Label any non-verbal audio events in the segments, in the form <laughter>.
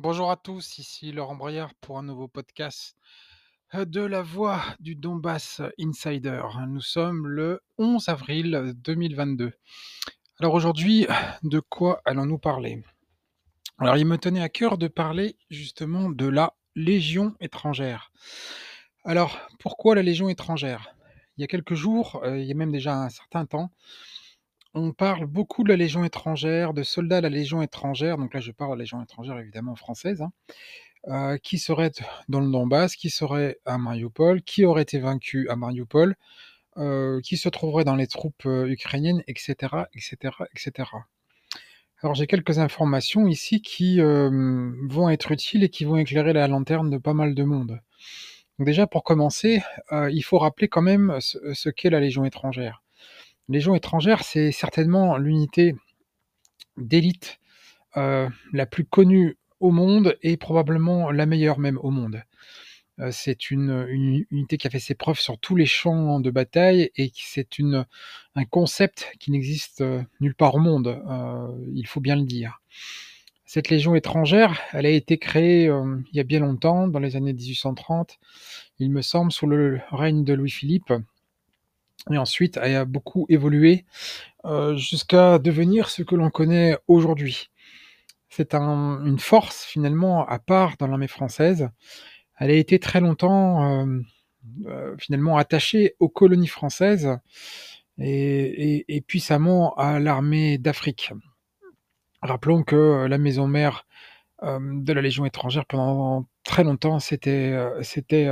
Bonjour à tous, ici Laurent Braillard pour un nouveau podcast euh, de la voix du Donbass Insider. Nous sommes le 11 avril 2022. Alors aujourd'hui, de quoi allons-nous parler? Alors il me tenait à cœur de parler justement de la Légion étrangère. Alors pourquoi la Légion étrangère? Il y a quelques jours, euh, il y a même déjà un certain temps, on parle beaucoup de la Légion étrangère, de soldats de la Légion étrangère, donc là je parle de la Légion étrangère évidemment française, hein, euh, qui serait <laughs> dans le Donbass, qui serait à Mariupol, qui aurait été vaincu à Mariupol, euh, qui se trouverait dans les troupes euh, ukrainiennes, etc., etc., etc. Alors j'ai quelques informations ici qui vont être utiles et qui vont éclairer la lanterne de pas mal de monde. Déjà pour commencer, il faut rappeler quand même ce qu'est la Légion étrangère. Légion étrangère, c'est certainement l'unité d'élite euh, la plus connue au monde et probablement la meilleure même au monde. Euh, c'est une, unité qui a fait ses preuves sur tous les champs de bataille et c'est un concept qui n'existe euh, nulle part au monde, il faut bien le dire. Cette légion étrangère, elle a été créée il y a bien longtemps, dans les années 1830, il me semble, sous le règne de Louis-Philippe, et ensuite a beaucoup évolué euh, jusqu'à devenir ce que l'on connaît aujourd'hui. C'est une force finalement à part dans l'armée française. Elle a été très longtemps euh, euh, finalement attachée aux colonies françaises et, puissamment à l'armée d'Afrique. Rappelons que la maison mère de la Légion étrangère pendant très longtemps, c'était c'était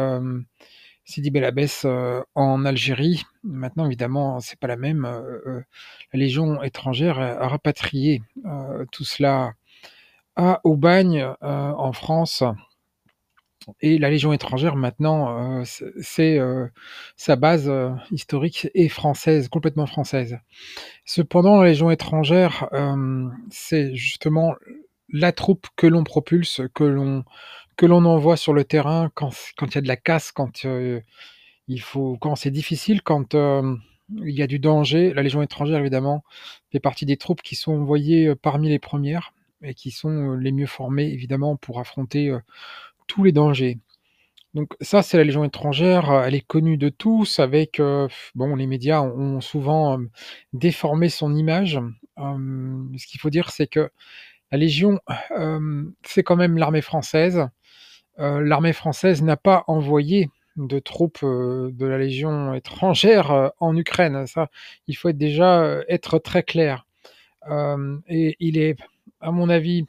Sidi Bel Abbès euh, en Algérie. Maintenant, évidemment, c'est pas la même. Euh, euh, la Légion étrangère a rapatrié tout cela à Aubagne en France. Et la Légion étrangère, maintenant, c'est sa base historique est française, complètement française. Cependant, la Légion étrangère, c'est justement la troupe que l'on propulse, que l'on que l'on envoie sur le terrain quand il y a de la casse, quand, il faut quand c'est difficile, quand, il y a du danger. La Légion étrangère évidemment fait partie des troupes qui sont envoyées, parmi les premières et qui sont, les mieux formées évidemment pour affronter, tous les dangers. Donc ça, c'est la Légion étrangère, elle est connue de tous avec, bon les médias ont souvent, déformé son image. ce qu'il faut dire, c'est que la Légion, c'est quand même l'armée française. Euh, l'armée française n'a pas envoyé de troupes euh, de la Légion étrangère euh, en Ukraine. Ça, il faut déjà être très clair. et il est, à mon avis,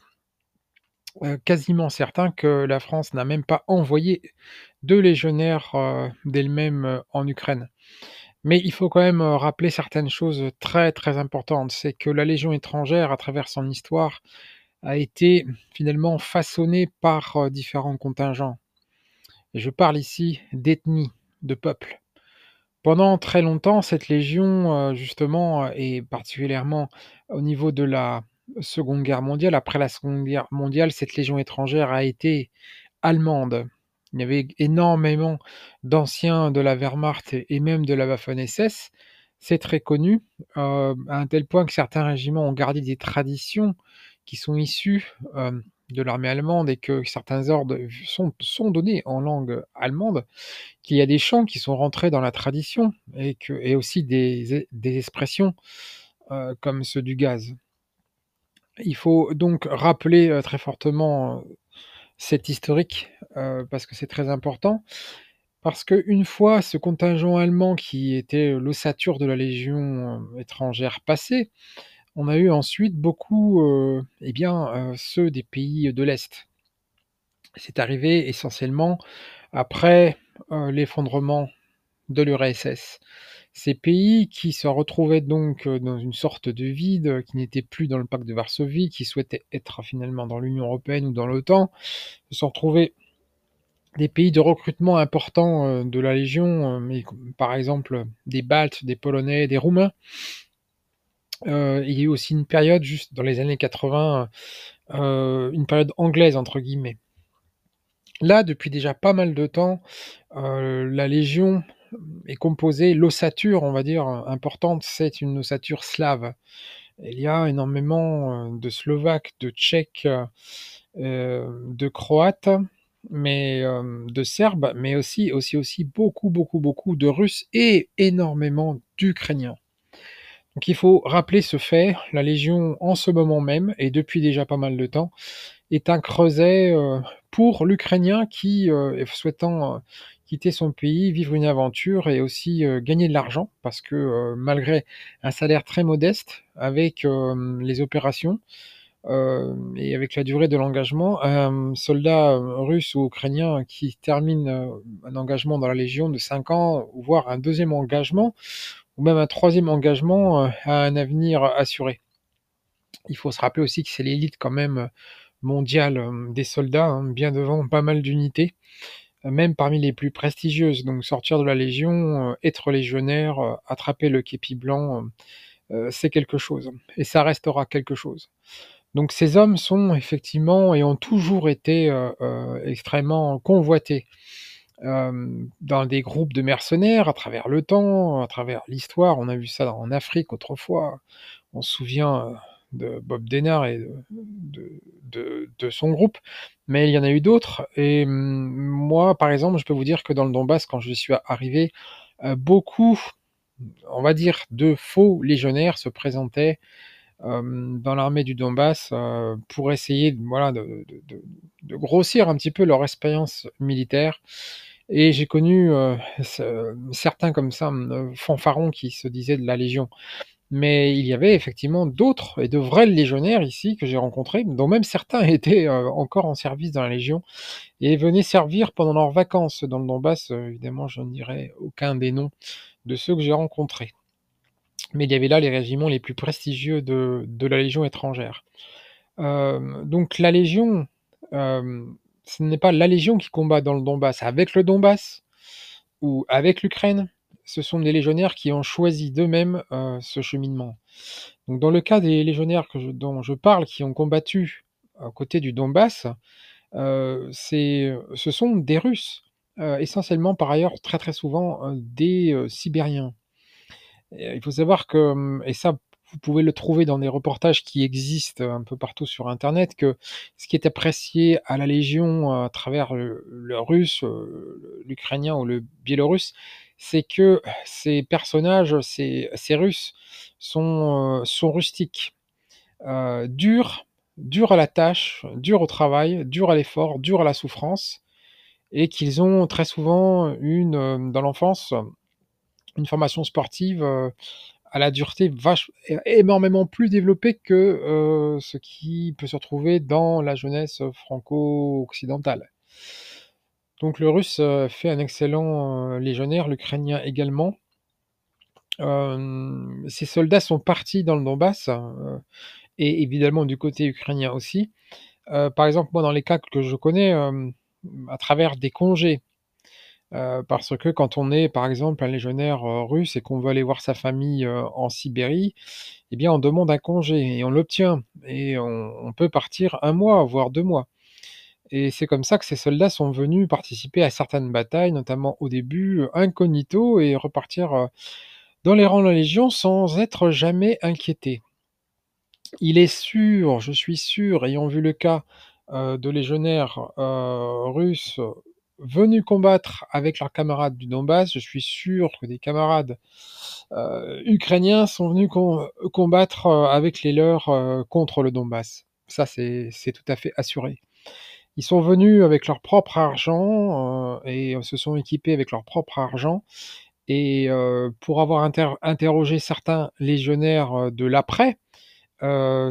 quasiment certain que la France n'a même pas envoyé de légionnaires d'elle-même en Ukraine. Mais il faut quand même rappeler certaines choses très très importantes. C'est que la Légion étrangère, à travers son histoire, a été finalement façonné par euh, différents contingents. Et je parle ici d'ethnie, de peuple. Pendant très longtemps, cette légion, euh, justement, et particulièrement au niveau de la Seconde Guerre mondiale, après la Seconde Guerre mondiale, cette légion étrangère a été allemande. Il y avait énormément d'anciens de la Wehrmacht et même de la Waffen-SS. C'est très connu, euh, à un tel point que certains régiments ont gardé des traditions qui sont issus de l'armée allemande et que certains ordres sont, sont donnés en langue allemande, qu'il y a des chants qui sont rentrés dans la tradition et, que, et aussi des, des expressions comme ceux du gaz. Il faut donc rappeler très fortement cet historique parce que c'est très important. Parce qu'une fois ce contingent allemand qui était l'ossature de la Légion étrangère passé, on a eu ensuite beaucoup, euh, eh bien, euh, ceux des pays de l'Est. C'est arrivé essentiellement après euh, l'effondrement de l'URSS. Ces pays qui se retrouvaient donc dans une sorte de vide, qui n'étaient plus dans le pacte de Varsovie, qui souhaitaient être finalement dans l'Union européenne ou dans l'OTAN, se sont retrouvés des pays de recrutement importants de la Légion, mais par exemple des Baltes, des Polonais, des Roumains, il y a eu aussi une période, juste dans les années 80, euh, une période anglaise, entre guillemets. Là, depuis déjà pas mal de temps, la Légion est composée, l'ossature, on va dire, importante, c'est une ossature slave. Il y a énormément, heu, de Slovaques, de Tchèques, heu, de Croates, mais, hem, de Serbes, mais aussi aussi aussi beaucoup, beaucoup, beaucoup de Russes et énormément d'Ukrainiens. Donc il faut rappeler ce fait, la Légion en ce moment même et depuis déjà pas mal de temps, est un creuset, pour l'Ukrainien qui, souhaitant, quitter son pays, vivre une aventure et aussi, heu, gagner de l'argent parce que, heu, malgré un salaire très modeste avec, hem, les opérations, et avec la durée de l'engagement, un soldat, russe ou ukrainien qui termine, un engagement dans la Légion de 5 ans, voire un 2e engagement ou même un 3e engagement, a un avenir assuré. Il faut se rappeler aussi que c'est l'élite quand même, mondiale, des soldats, hein, bien devant pas mal d'unités, même parmi les plus prestigieuses. Donc sortir de la Légion, heu, être légionnaire, heu, attraper le képi blanc, heu, c'est quelque chose et ça restera quelque chose. Donc ces hommes sont effectivement et ont toujours été, extrêmement convoités, dans des groupes de mercenaires à travers le temps, à travers l'histoire. On a vu ça en Afrique autrefois. On se souvient, de Bob Denard et de de son groupe, mais il y en a eu d'autres et mmh, moi, par exemple, je peux vous dire que dans le Donbass, quand je suis arrivé, heu, beaucoup, on va dire, de faux légionnaires se présentaient, hem, dans l'armée du Donbass, heu, pour essayer, voilà, de de grossir un petit peu leur expérience militaire et j'ai connu, certains comme ça, fanfarons qui se disaient de la Légion. Mais il y avait effectivement d'autres et de vrais légionnaires ici que j'ai rencontrés, dont même certains <laughs> étaient, heu, encore en service dans la Légion et venaient servir pendant leurs vacances dans le Donbass, heu, évidemment je ne dirai aucun des noms de ceux que j'ai rencontrés. Mais il y avait là les régiments les plus prestigieux de la Légion étrangère. Hem, donc la Légion, ce n'est pas la Légion qui combat dans le Donbass avec le Donbass ou avec l'Ukraine, ce sont des légionnaires qui ont choisi d'eux-mêmes, heu, ce cheminement. Donc dans le cas des légionnaires dont je parle, qui ont combattu à côté du Donbass, c'est, ce sont des Russes, essentiellement par ailleurs très, très souvent, des, Sibériens. Il faut savoir que, mmh et ça vous pouvez le trouver dans des reportages qui existent un peu partout sur internet, que ce qui est apprécié à la Légion à travers le russe, l'ukrainien ou le biélorusse, c'est que ces personnages, ces Russes sont, sont rustiques, heu, durs, durs à la tâche, durs au travail, durs à l'effort, durs à la souffrance et qu'ils ont très souvent une, heu, dans l'enfance, une formation sportive, à la dureté vache énormément plus développée que, ce qui peut se retrouver dans la jeunesse franco-occidentale. Donc le russe, heu, fait un excellent, heu, légionnaire, l'ukrainien également. Ces soldats sont partis dans le Donbass, et évidemment du côté ukrainien aussi. Par exemple, moi dans les cas que je connais, à travers des congés. Parce que quand on est par exemple un légionnaire, russe et qu'on veut aller voir sa famille, en Sibérie et bien on demande un congé et on l'obtient et on peut partir 1 mois, voire 2 mois et c'est comme ça que ces soldats sont venus participer à certaines batailles, notamment au début, incognito et repartir, heu, dans les rangs de la Légion sans être jamais inquiétés. Il est sûr, je suis sûr, ayant vu le cas, heu, de légionnaires, russes venus combattre avec leurs camarades du Donbass, je suis sûr que des camarades, ukrainiens sont venus com combattre, avec les leurs, contre le Donbass. Ça c'est tout à fait assuré. Ils sont venus avec leur propre argent, heu et se sont équipés avec leur propre argent et heu, pour avoir inter interrogé certains légionnaires, de l'après,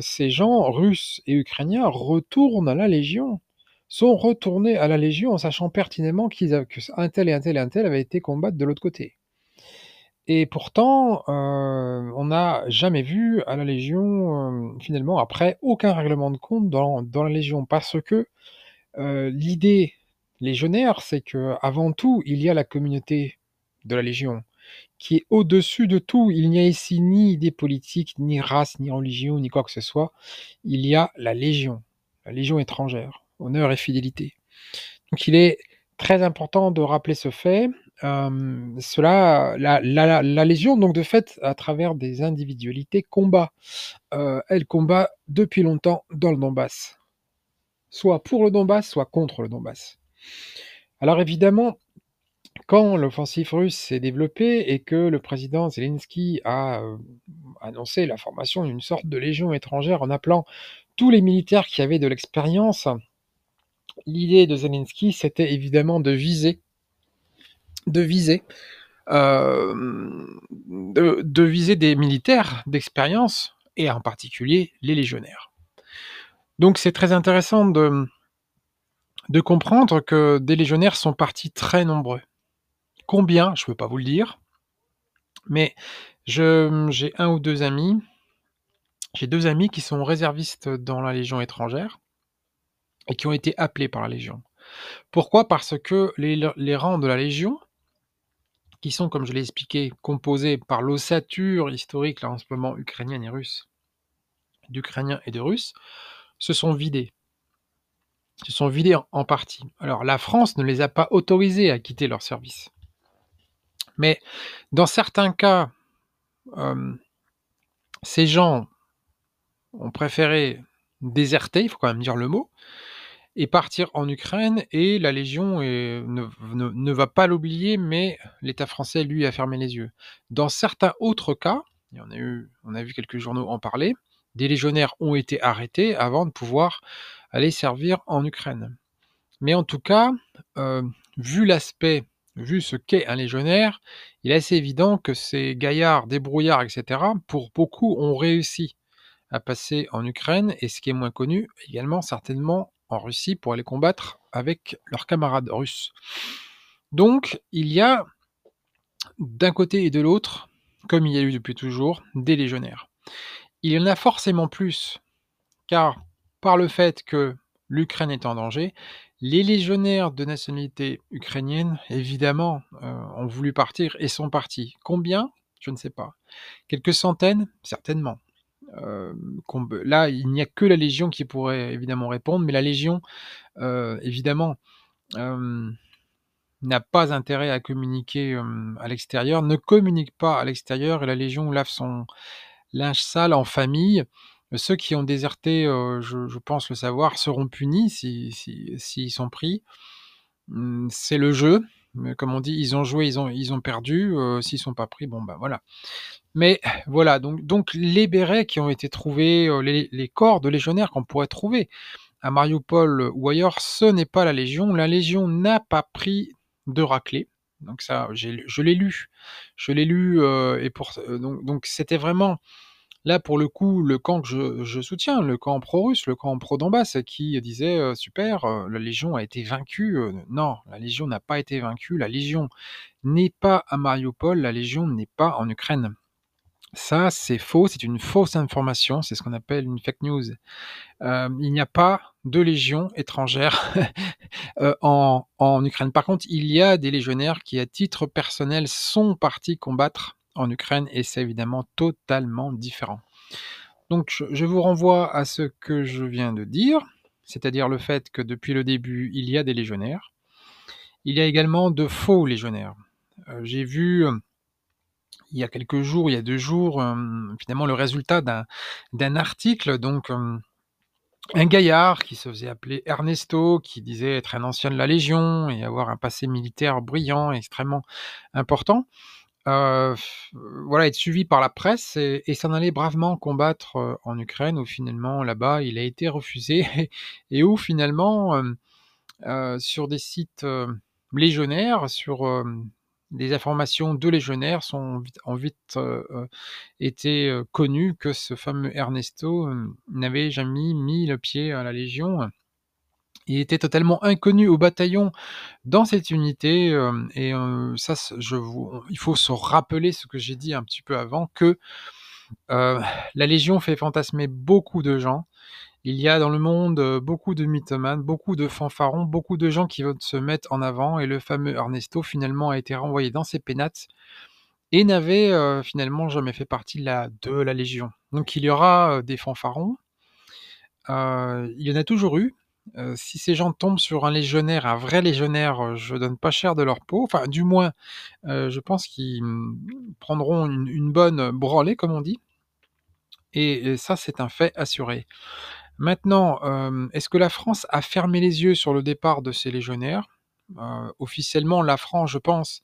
ces gens russes et ukrainiens retournent à la Légion, sont retournés à la Légion en sachant pertinemment qu'ils que tel et un tel et un tel avaient été combattre de l'autre côté. Et pourtant, on n'a jamais vu à la Légion, finalement après aucun règlement de compte dans dans la Légion parce que, heu, l'idée légionnaire, c'est qu'avant tout, il y a la communauté de la Légion qui est au-dessus de tout. Il n'y a ici ni idée politique, ni race, ni religion, ni quoi que ce soit. Il y a la Légion, la Légion étrangère, honneur et fidélité. Donc il est très important de rappeler ce fait, cela la Légion donc de fait, à travers des individualités combat. Heu, elle combat depuis longtemps dans le Donbass. Soit pour le Donbass, soit contre le Donbass. Alors évidemment, quand l'offensive russe s'est développée et que le président Zelensky a, heu, annoncé la formation d'une sorte de légion étrangère en appelant tous les militaires qui avaient de l'expérience, l'idée de Zelensky, c'était évidemment de viser de viser, de de viser des militaires d'expérience et en particulier les légionnaires. Donc c'est très intéressant de comprendre que des légionnaires sont partis très nombreux. Combien? Je peux pas vous le dire. Mais j'ai 1 ou 2 amis j'ai 2 amis qui sont réservistes dans la Légion étrangère et qui ont été appelés par la Légion. Pourquoi? Parce que les le les rangs de la Légion qui sont, comme je l'ai expliqué, composés par l'ossature historique, là, en ce moment, ukrainienne et russe, d'Ukrainiens et de Russes, se sont vidés. Se sont vidés en partie. Alors la France ne les a pas autorisés à quitter leur service. Mais dans certains cas, hem, ces gens ont préféré déserter, il faut quand même dire le mot, et partir en Ukraine et la Légion ne va pas l'oublier, mais l'État français, lui, a fermé les yeux. Dans certains autres cas, et on a vu quelques journaux en parler, des légionnaires ont été arrêtés avant de pouvoir aller servir en Ukraine. Mais en tout cas, heu, vu l'aspect, vu ce qu'est un légionnaire, il est assez évident que ces gaillards débrouillards et cetera, pour beaucoup, ont réussi à passer en Ukraine et ce qui est moins connu, également certainement en Russie pour aller combattre avec leurs camarades russes. Donc il y a d'un côté et de l'autre, comme il y a eu depuis toujours, des légionnaires. Il y en a forcément plus, car par le fait que l'Ukraine est en danger, les légionnaires de nationalité ukrainienne, évidemment, heu, ont voulu partir et sont partis. Combien? Je ne sais pas. Quelques centaines? Certainement. Comb là, il n'y a que la Légion qui pourrait évidemment répondre, mais la Légion, heu, évidemment, n'a pas intérêt à communiquer, à l'extérieur, ne communique pas à l'extérieur et la Légion lave son linge sale en famille. Ceux qui ont déserté, heu, je pense le savoir, seront punis si si s'ils sont pris. Mmh, c'est le jeu, comme on dit: «Ils ont joué, ils ont ils ont perdu», heu, s'ils sont pas pris, bon, bah, voilà. Mais voilà, donc donc les bérets qui ont été trouvés, heu, les corps de légionnaires qu'on pourrait trouver à Mariupol ou ailleurs, ce n'est pas la Légion. La Légion n'a pas pris de raclée. Donc ça, je l'ai lu. Je l'ai lu, heu, et pour donc c'était vraiment là, pour le coup, le camp que je soutiens, le camp pro-russe, le camp pro-Donbass qui disait, heu: «Super, heu, la Légion a été vaincue», heu, non, la Légion n'a pas été vaincue, la Légion n'est pas à Mariupol, la Légion n'est pas en Ukraine. Ça, c'est faux, c'est une fausse information, c'est ce qu'on appelle une fake news. Il n'y a pas de légion étrangère, <laughs> en Ukraine. Par contre, il y a des légionnaires qui, à titre personnel, sont partis combattre en Ukraine et c'est évidemment totalement différent. Donc je vous renvoie à ce que je viens de dire, c'est-à-dire le fait que depuis le début, il y a des légionnaires. Il y a également de faux légionnaires. Heu, j'ai vu, hem, il y a quelques jours, il y a 2 jours, hem, finalement le résultat d'un article donc, un gaillard qui se faisait appeler Ernesto, qui disait être un ancien de la Légion et avoir un passé militaire brillant, extrêmement important. Heu, f voilà, être suivi par la presse et s'en aller bravement combattre, heu, en Ukraine où finalement là-bas, il a été refusé <laughs> et où finalement, heu, sur des sites, légionnaires, sur, des informations de légionnaires sont ont vite, été, connues que ce fameux Ernesto, n'avait jamais mis le pied à la Légion. Il était totalement inconnu au bataillon dans cette unité, hem et heu, ça il faut se rappeler ce que j'ai dit un petit peu avant que, heu, la Légion fait fantasmer beaucoup de gens. Il y a dans le monde, beaucoup de mythomanes, beaucoup de fanfarons, beaucoup de gens qui veulent se mettre en avant et le fameux Ernesto finalement a été renvoyé dans ses pénates et n'avait, finalement jamais fait partie de la de la Légion. Donc il y aura, des fanfarons. Il y en a toujours eu, Heu, si ces gens tombent sur un légionnaire, un vrai légionnaire, je donne pas cher de leur peau. Enfin, du moins, heu, je pense qu'ils, mmh, prendront une bonne branlée, comme on dit et ça, c'est un fait assuré. Maintenant, est-ce que la France a fermé les yeux sur le départ de ces légionnaires? Officiellement, la France, je pense,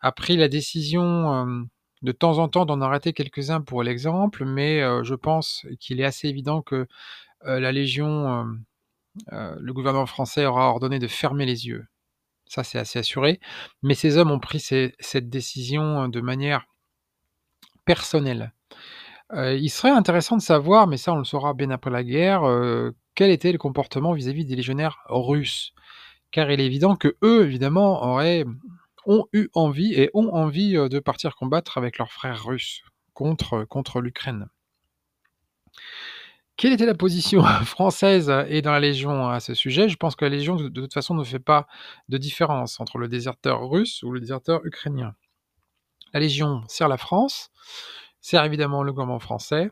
a pris la décision, de temps en temps d'en arrêter quelques-uns pour l'exemple, mais je pense qu'il est assez évident que, la Légion, heu, le gouvernement français aura ordonné de fermer les yeux. Ça, c'est assez assuré, mais ces hommes ont pris cette décision de manière personnelle. Heu, il serait intéressant de savoir, mais ça on le saura bien après la guerre, quel était le comportement vis-à-vis des légionnaires russes. Car il est évident qu'eux, évidemment, auraient ont eu envie et ont envie, de partir combattre avec leurs frères russes contre l'Ukraine. Quelle était la position <laughs> française et dans la Légion à ce sujet? Je pense que la Légion, de toute façon, ne fait pas de différence entre le déserteur russe ou le déserteur ukrainien. La Légion sert la France, sert évidemment le gouvernement français,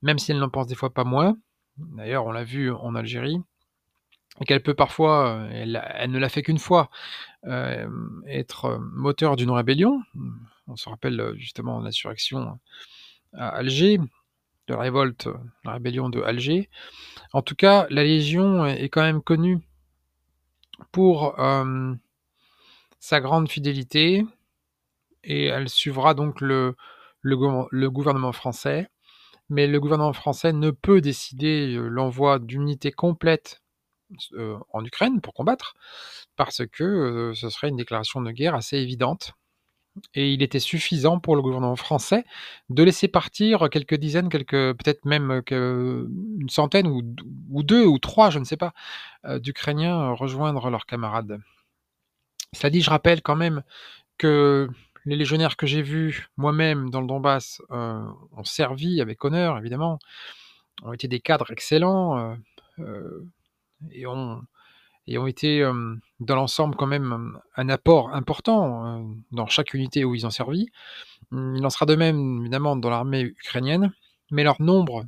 même si elle n'en pense des fois pas moins. D'ailleurs, on l'a vu en Algérie et qu'elle peut parfois, elle ne l'a fait qu'une fois, hem, être moteur d'une rébellion. On se rappelle, justement l'insurrection à Alger, de la révolte, la rébellion de Alger. En tout cas, la Légion est quand même connue pour, hem, sa grande fidélité et elle suivra donc le gouvernement français. Mais le gouvernement français ne peut décider, heu, l'envoi d'unités complètes en Ukraine pour combattre, parce que, ce serait une déclaration de guerre assez évidente et il était suffisant pour le gouvernement français de laisser partir quelques dizaines, quelques peut-être même une centaine ou d ou 2 ou 3, je ne sais pas, heu, d'Ukrainiens rejoindre leurs camarades. Cela dit, je rappelle quand même que les légionnaires que j'ai vus moi-même dans le Donbass, heu, ont servi avec honneur évidemment, ont été des cadres excellents, et ont et ont été, dans l'ensemble quand même un apport important, dans chaque unité où ils ont servi. Mmh, il en sera de même évidemment dans l'armée ukrainienne, mais leur nombre,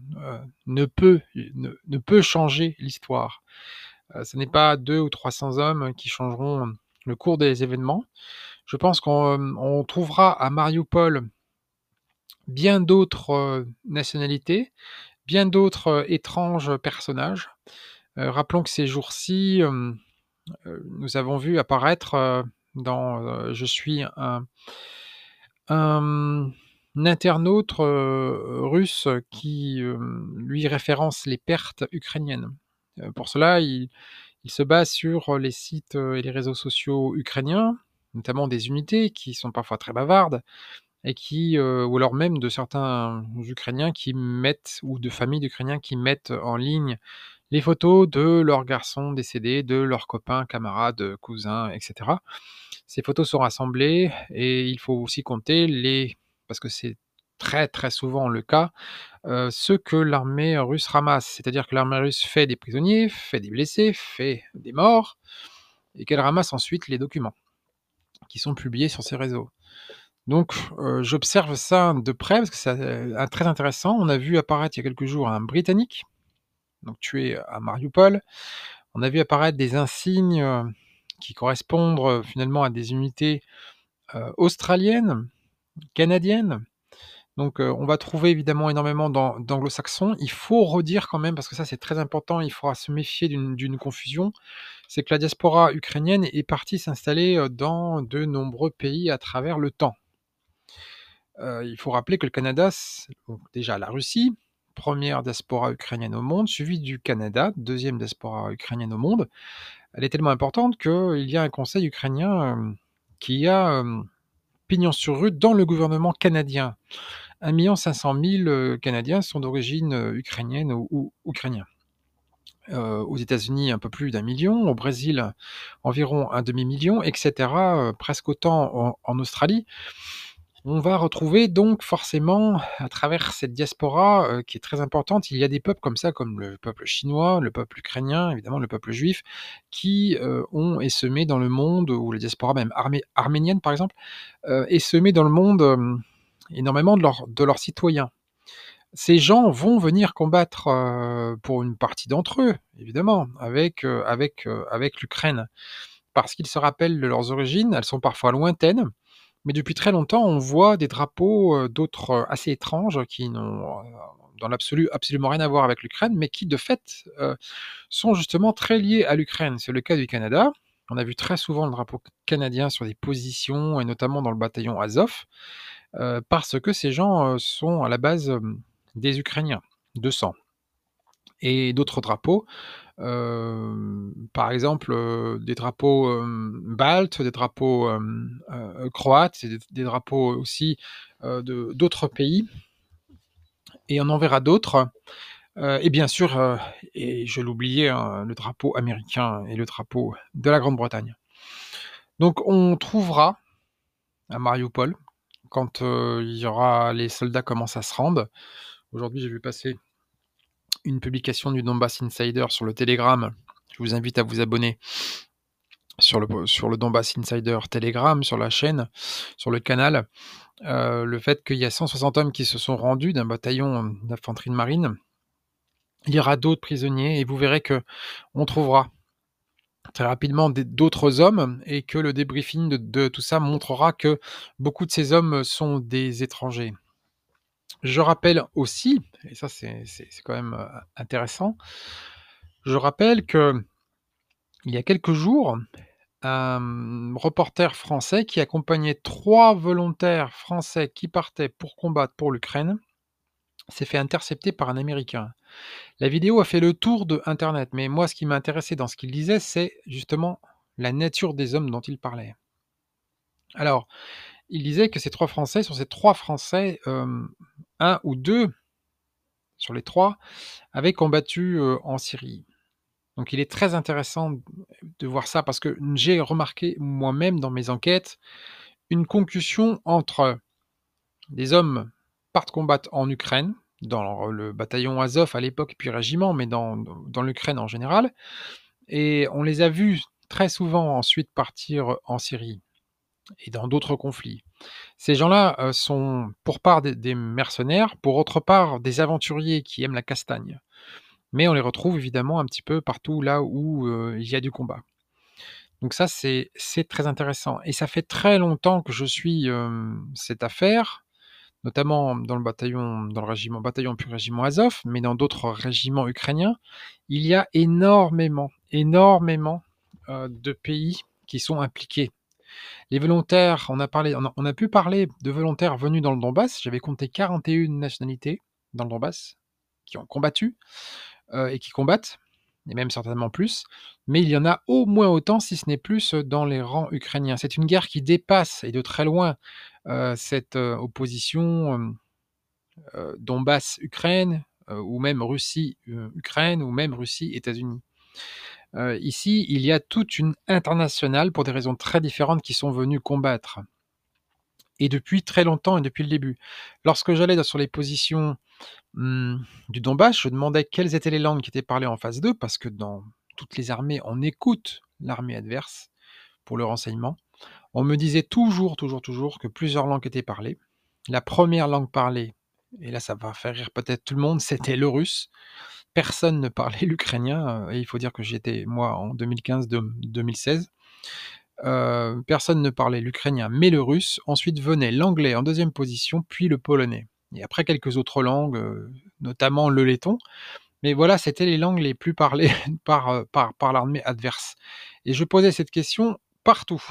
ne peut ne ne peut changer l'histoire. Ce n'est pas 2 ou 300 hommes qui changeront le cours des événements. Je pense qu'on, trouvera à Mariupol bien d'autres, nationalités, bien d'autres étranges personnages. Heu, rappelons que ces jours-ci, heu, nous avons vu apparaître, heu, dans, Je suis un internaute, russe qui, lui référence les pertes ukrainiennes. Pour cela, il se base sur les sites, et les réseaux sociaux ukrainiens, notamment des unités qui sont parfois très bavardes et qui, ou alors même de certains Ukrainiens qui mettent ou de familles d'Ukrainiens qui mettent en ligne les photos de leurs garçons décédés, de leurs copains, camarades, cousins et cetera. Ces photos sont rassemblées et il faut aussi compter les parce que c'est très, très souvent le cas, heu, ceux que l'armée russe ramasse. C'est-à-dire que l'armée russe fait des prisonniers, fait des blessés, fait des morts et qu'elle ramasse ensuite les documents qui sont publiés sur ses réseaux. Donc heu, j'observe ça de près parce que c'est, heu, très intéressant. On a vu apparaître il y a quelques jours un Britannique, donc tué à Mariupol. On a vu apparaître des insignes, qui correspondent finalement à des unités, australiennes, canadiennes. Donc on va trouver évidemment énormément d'an d'anglo-saxons. Il faut redire quand même, parce que ça c'est très important, il faudra se méfier d'une confusion, c'est que la diaspora ukrainienne est partie s'installer, dans de nombreux pays à travers le temps. Il faut rappeler que le Canada, déjà la Russie, 1re diaspora ukrainienne au monde, suivie du Canada, 2e diaspora ukrainienne au monde. Elle est tellement importante qu'il y a un conseil ukrainien, qui a, pignon sur rue dans le gouvernement canadien. 1 500 000 Canadiens sont d'origine, ukrainienne ou ou ukrainiens. Heu, aux États-Unis, un peu plus d'1 000 000, au Brésil, environ un 1/2 000 000 et cetera, heu, presque autant en Australie. On va retrouver donc forcément à travers cette diaspora, heu, qui est très importante, il y a des peuples comme ça, comme le peuple chinois, le peuple ukrainien, évidemment le peuple juif, qui, heu, ont essaimé dans le monde ou la diaspora même armé arménienne par exemple, heu, essaimé dans le monde, hem, énormément de leurs citoyens. ces gens vont venir combattre, pour une partie d'entre eux, évidemment, avec, avec l'Ukraine. Parce qu'ils se rappellent de leurs origines, elles sont parfois lointaines, mais depuis très longtemps, on voit des drapeaux, heu, d'autres, heu, assez étranges qui n'ont, heu, dans l'absolu, absolument rien à voir avec l'Ukraine, mais qui de fait, sont justement très liés à l'Ukraine. C'est le cas du Canada. On a vu très souvent le drapeau canadien sur des positions et notamment dans le bataillon Azov, parce que ces gens, sont à la base, des Ukrainiens de sang. Et d'autres drapeaux, hem, par exemple, heu, des drapeaux, hem, baltes, des drapeaux, croates, des drapeaux aussi, d'autres pays et on en verra d'autres, et bien sûr, et je l'oubliais, hein, le drapeau américain et le drapeau de la Grande-Bretagne. Donc on trouvera à Mariupol, quand, il y aura les soldats commencent à se rendre. Aujourd'hui, j'ai vu passer une publication du Donbass Insider sur le Telegram. Je vous invite à vous abonner sur le, sur le Donbass Insider Telegram, sur la chaîne, sur le canal. Euh, le fait qu'il y a 160 hommes qui se sont rendus d'un bataillon d'infanterie de marine. Il y aura d'autres prisonniers et vous verrez que on trouvera très rapidement d'autres hommes et que le débriefing de, de, tout ça montrera que beaucoup de ces hommes sont des étrangers. Je rappelle aussi, et ça c'est quand même euh, intéressant, je rappelle que il y a quelques jours, un reporter français qui accompagnait trois volontaires français qui partaient pour combattre pour l'Ukraine s'est fait intercepter par un Américain. La vidéo a fait le tour de Internet, mais moi ce qui m'a intéressé dans ce qu'il disait, c'est justement la nature des hommes dont il parlait. Alors, il disait que ces trois Français, sur ces trois Français, euh, un ou deux sur les trois avaient combattu euh, en Syrie. Donc il est très intéressant de voir ça parce que j'ai remarqué moi-même dans mes enquêtes une concussion entre des hommes partent combattre en Ukraine, dans le bataillon Azov à l'époque, puis régiment, mais dans, dans l'Ukraine en général, et on les a vus très souvent ensuite partir en Syrie et dans d'autres conflits. Ces gens-là euh, sont pour part des, mercenaires, pour autre part des aventuriers qui aiment la castagne. Mais on les retrouve évidemment un petit peu partout là où euh, il y a du combat. Donc ça, c'est très intéressant. Et ça fait très longtemps que je suis euh, cette affaire, notamment dans le bataillon, dans le régiment, bataillon puis régiment Azov, mais dans d'autres régiments ukrainiens. Il y a énormément, énormément de pays qui sont impliqués les volontaires, on a, pu parler de volontaires venus dans le Donbass. J'avais compté 41 nationalités dans le Donbass qui ont combattu euh, et qui combattent, et même certainement plus. Mais il y en a au moins autant, si ce n'est plus, dans les rangs ukrainiens. C'est une guerre qui dépasse, et de très loin, euh, cette euh, opposition Donbass-Ukraine, ou même Russie-Ukraine, ou même Russie-États-Unis. Euh, ici, il y a toute une internationale pour des raisons très différentes qui sont venues combattre. Et depuis très longtemps et depuis le début. Lorsque j'allais sur les positions hmm, du Donbass, je demandais quelles étaient les langues qui étaient parlées en phase 2, parce que dans toutes les armées, on écoute l'armée adverse pour le renseignement. On me disait toujours, toujours, toujours que plusieurs langues étaient parlées. La première langue parlée, et là ça va faire rire peut-être tout le monde, <laughs> c'était le russe personne ne parlait <laughs> l'ukrainien, euh, et il faut dire que j'étais, moi, en 2015-2016. Euh, personne ne parlait l'ukrainien, mais le russe. Ensuite venait l'anglais en deuxième position, puis le polonais. Et après quelques autres langues, euh, notamment le letton. Mais voilà, c'était les langues les plus parlées <laughs> par, l'armée adverse. Et je posais cette question partout.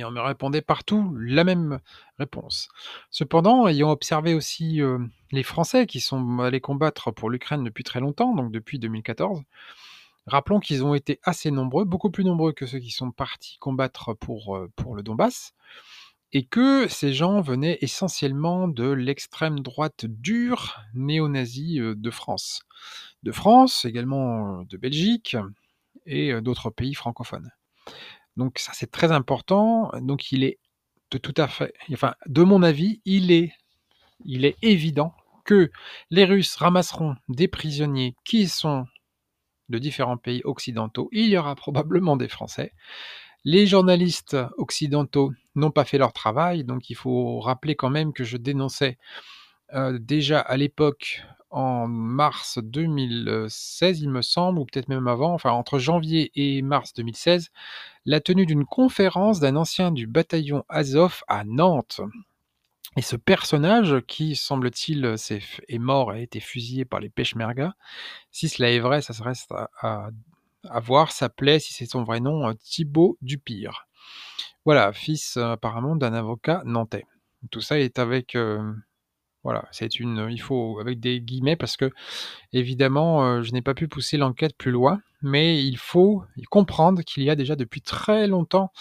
Et on me répondait partout la même réponse. Cependant, ayant observé aussi euh, les Français qui sont allés combattre pour l'Ukraine depuis très longtemps, donc depuis 2014, rappelons qu'ils ont été assez nombreux, beaucoup plus nombreux que ceux qui sont partis combattre pour, euh, pour le Donbass, et que ces gens venaient essentiellement de l'extrême droite dure néo-nazie euh, de France. De France, également de Belgique et d'autres pays francophones. Donc ça c'est très important. Donc il est de tout à fait, enfin de mon avis, il est, il est évident que les Russes ramasseront des prisonniers qui sont de différents pays occidentaux. Il y aura probablement des Français. Les journalistes occidentaux n'ont pas fait leur travail, donc il faut rappeler quand même que je dénonçais euh, déjà à l'époque, en mars 2016, il me semble, ou peut-être même avant, enfin entre janvier et mars 2016, la tenue d'une conférence d'un ancien du bataillon Azov à Nantes. Et ce personnage, qui semble-t-il est, mort et a été fusillé par les Peshmerga, si cela est vrai, ça se reste à, voir, s'appelait, si c'est son vrai nom, Thibaut Dupire. Voilà, fils apparemment d'un avocat nantais. Tout ça est avec euh, voilà, c'est une, il faut avec des guillemets parce que évidemment, euh, je n'ai pas pu pousser l'enquête plus loin, mais il faut comprendre qu'il y a déjà depuis très longtemps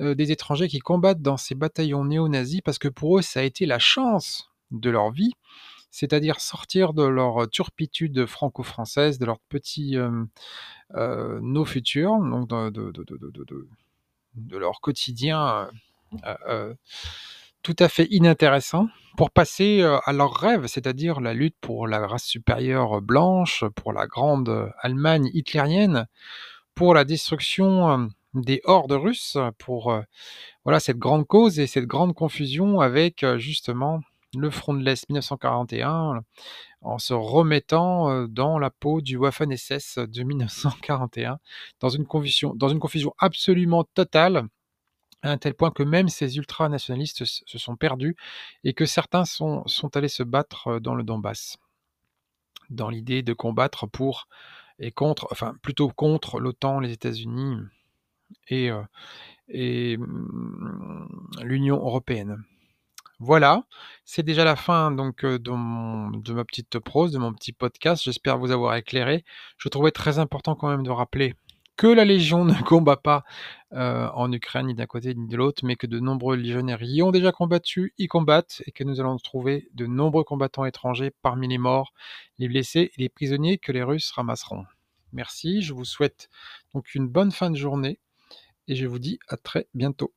euh, des étrangers qui combattent dans ces bataillons néo-nazis parce que pour eux, ça a été la chance de leur vie, c'est-à-dire sortir de leur turpitude franco-française, de leur petit euh, nos futurs, donc de, leur quotidien tout à fait inintéressant pour passer à leur rêve, c'est-à-dire la lutte pour la race supérieure blanche, pour la grande Allemagne hitlérienne, pour la destruction des hordes russes, pour voilà cette grande cause et cette grande confusion avec justement le front de l'Est 1941 en se remettant dans la peau du Waffen-SS de 1941 dans une confusion, dans une confusion absolument totale à un tel point que même ces ultranationalistes se sont perdus et que certains sont, allés se battre dans le Donbass, dans l'idée de combattre pour et contre, enfin plutôt contre l'OTAN, les États-Unis et, et mmh, l'Union européenne. Voilà, c'est déjà la fin donc de, de, ma petite prose, de mon petit podcast. J'espère vous avoir éclairé. Je trouvais très important quand même de rappeler que la Légion ne <laughs> combat pas euh, en Ukraine ni d'un côté ni de l'autre, mais que de nombreux légionnaires y ont déjà combattu, y combattent, et que nous allons trouver de nombreux combattants étrangers parmi les morts, les blessés et les prisonniers que les Russes ramasseront. Merci, je vous souhaite donc une bonne fin de journée, et je vous dis à très bientôt.